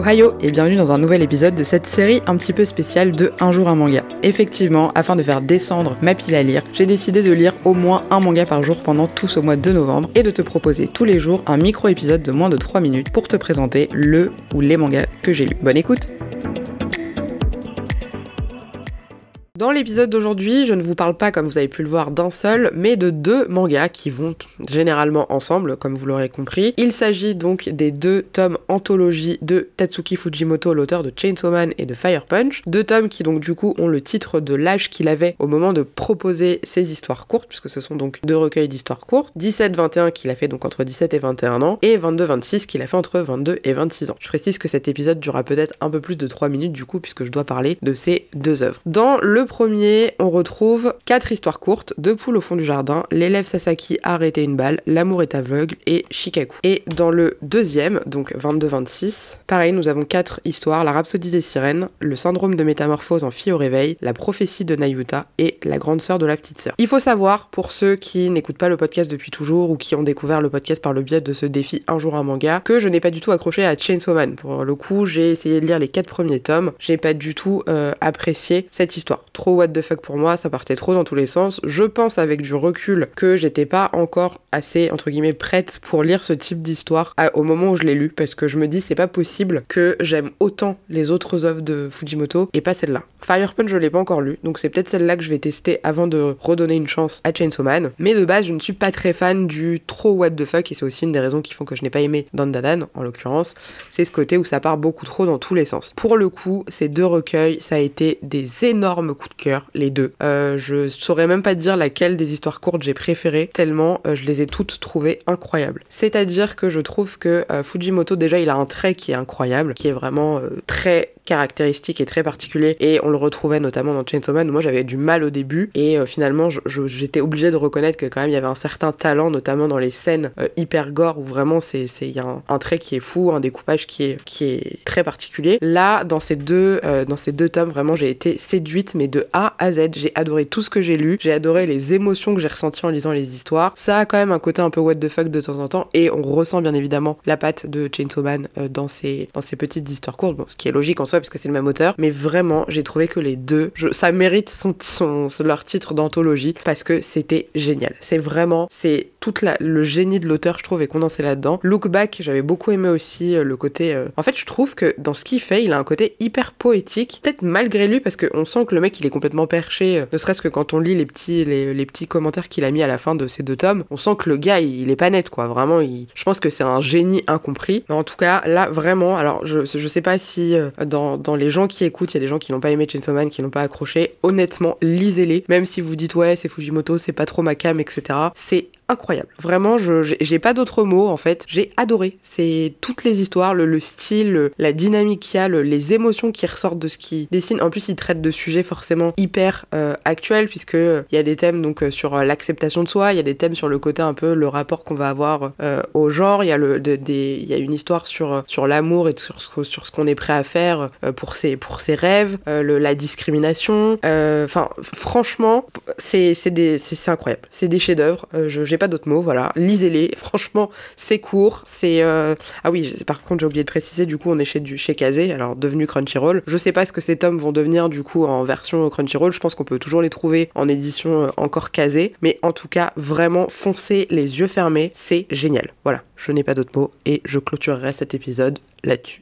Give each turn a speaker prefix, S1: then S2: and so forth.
S1: Ohio et bienvenue dans un nouvel épisode de cette série un petit peu spéciale de Un jour un manga. Effectivement, afin de faire descendre ma pile à lire, j'ai décidé de lire au moins un manga par jour pendant tout ce mois de novembre et de te proposer tous les jours un micro-épisode de moins de 3 minutes pour te présenter le ou les mangas que j'ai lus. Bonne écoute Dans l'épisode d'aujourd'hui, je ne vous parle pas, comme vous avez pu le voir, d'un seul, mais de deux mangas qui vont généralement ensemble, comme vous l'aurez compris. Il s'agit donc des deux tomes anthologie de Tatsuki Fujimoto, l'auteur de Chainsaw Man et de Fire Punch. Deux tomes qui donc du coup ont le titre de l'âge qu'il avait au moment de proposer ses histoires courtes, puisque ce sont donc deux recueils d'histoires courtes. 17-21 qu'il a fait donc entre 17 et 21 ans, et 22-26 qu'il a fait entre 22 et 26 ans. Je précise que cet épisode durera peut-être un peu plus de 3 minutes du coup, puisque je dois parler de ces deux œuvres. Dans le premier, on retrouve quatre histoires courtes, Deux poules au fond du jardin, L'élève Sasaki a arrêté une balle, L'amour est aveugle et Shikaku. Et dans le deuxième, donc 22-26, pareil, nous avons quatre histoires, La rhapsodie des sirènes, Le syndrome de métamorphose en fille au réveil, La prophétie de Nayuta et La grande sœur de la petite sœur. Il faut savoir, pour ceux qui n'écoutent pas le podcast depuis toujours ou qui ont découvert le podcast par le biais de ce défi Un jour un manga, que je n'ai pas du tout accroché à Chainsaw Man. Pour le coup, j'ai essayé de lire les quatre premiers tomes, j'ai pas du tout euh, apprécié cette histoire trop what the fuck pour moi, ça partait trop dans tous les sens. Je pense avec du recul que j'étais pas encore assez, entre guillemets, prête pour lire ce type d'histoire au moment où je l'ai lu, parce que je me dis c'est pas possible que j'aime autant les autres œuvres de Fujimoto et pas celle-là. Fire Punch je l'ai pas encore lu, donc c'est peut-être celle-là que je vais tester avant de redonner une chance à Chainsaw Man. Mais de base, je ne suis pas très fan du trop what the fuck, et c'est aussi une des raisons qui font que je n'ai pas aimé Dandadan, en l'occurrence, c'est ce côté où ça part beaucoup trop dans tous les sens. Pour le coup, ces deux recueils, ça a été des énormes coups cœur, les deux. Euh, je saurais même pas dire laquelle des histoires courtes j'ai préféré, tellement euh, je les ai toutes trouvées incroyables. C'est-à-dire que je trouve que euh, Fujimoto, déjà, il a un trait qui est incroyable, qui est vraiment très caractéristique et très particulier et on le retrouvait notamment dans Chainsaw Man où moi j'avais du mal au début et euh, finalement j'étais obligée de reconnaître que quand même il y avait un certain talent notamment dans les scènes euh, hyper gore où vraiment c'est il y a un, trait qui est fou un découpage qui est qui est très particulier. Là dans ces deux euh, dans ces deux tomes vraiment j'ai été séduite mais de A à Z. J'ai adoré tout ce que j'ai lu j'ai adoré les émotions que j'ai ressenties en lisant les histoires. Ça a quand même un côté un peu what the fuck de temps en temps et on ressent bien évidemment la patte de Chainsaw Man dans ces dans ces petites histoires courtes bon, ce qui est logique en parce que c'est le même auteur, mais vraiment, j'ai trouvé que les deux, ça mérite son, leur titre d'anthologie parce que c'était génial. C'est vraiment, c'est tout le génie de l'auteur, je trouve, est condensé là-dedans. Look Back, j'avais beaucoup aimé aussi euh, le côté. Euh, en fait, je trouve que dans ce qu'il fait, il a un côté hyper poétique, peut-être malgré lui, parce qu'on sent que le mec, il est complètement perché, euh, ne serait-ce que quand on lit les petits, les, petits commentaires qu'il a mis à la fin de ces deux tomes, on sent que le gars, il, est pas net, quoi. Vraiment, je pense que c'est un génie incompris. Mais en tout cas, là, vraiment, alors, je, je sais pas si dans dans, les gens qui écoutent, il y a des gens qui n'ont pas aimé Chainsaw Man, qui n'ont pas accroché. Honnêtement, lisez-les. Même si vous dites ouais, c'est Fujimoto, c'est pas trop ma cam, etc. C'est incroyable. Vraiment, je j'ai pas d'autres mots en fait. J'ai adoré. C'est toutes les histoires, le, style, la dynamique qu'il y a, les émotions qui ressortent de ce qu'il dessine. En plus, il traite de sujets forcément hyper euh, actuels puisque euh, il y a des thèmes donc euh, sur l'acceptation de soi, il y a des thèmes sur le côté un peu le rapport qu'on va avoir au genre. Il y a le des il y a une histoire sur sur l'amour et sur ce sur ce qu'on est prêt à faire pour ses pour ses rêves, la discrimination. Enfin, franchement, c'est c'est incroyable. C'est des chefs-d'œuvre. j'ai pas d'autres mots, voilà. Lisez-les. Franchement, c'est court. C'est euh, ah oui, par contre j'ai oublié de préciser. Du coup, on est chez du chez Kazé, alors devenu Crunchyroll. Je sais pas ce que ces tomes vont devenir du coup en version Crunchyroll. Je pense qu'on peut toujours les trouver en édition euh, encore Kazé, mais en tout cas vraiment foncez les yeux fermés, c'est génial. Voilà, je n'ai pas d'autres mots et je clôturerai cet épisode là-dessus.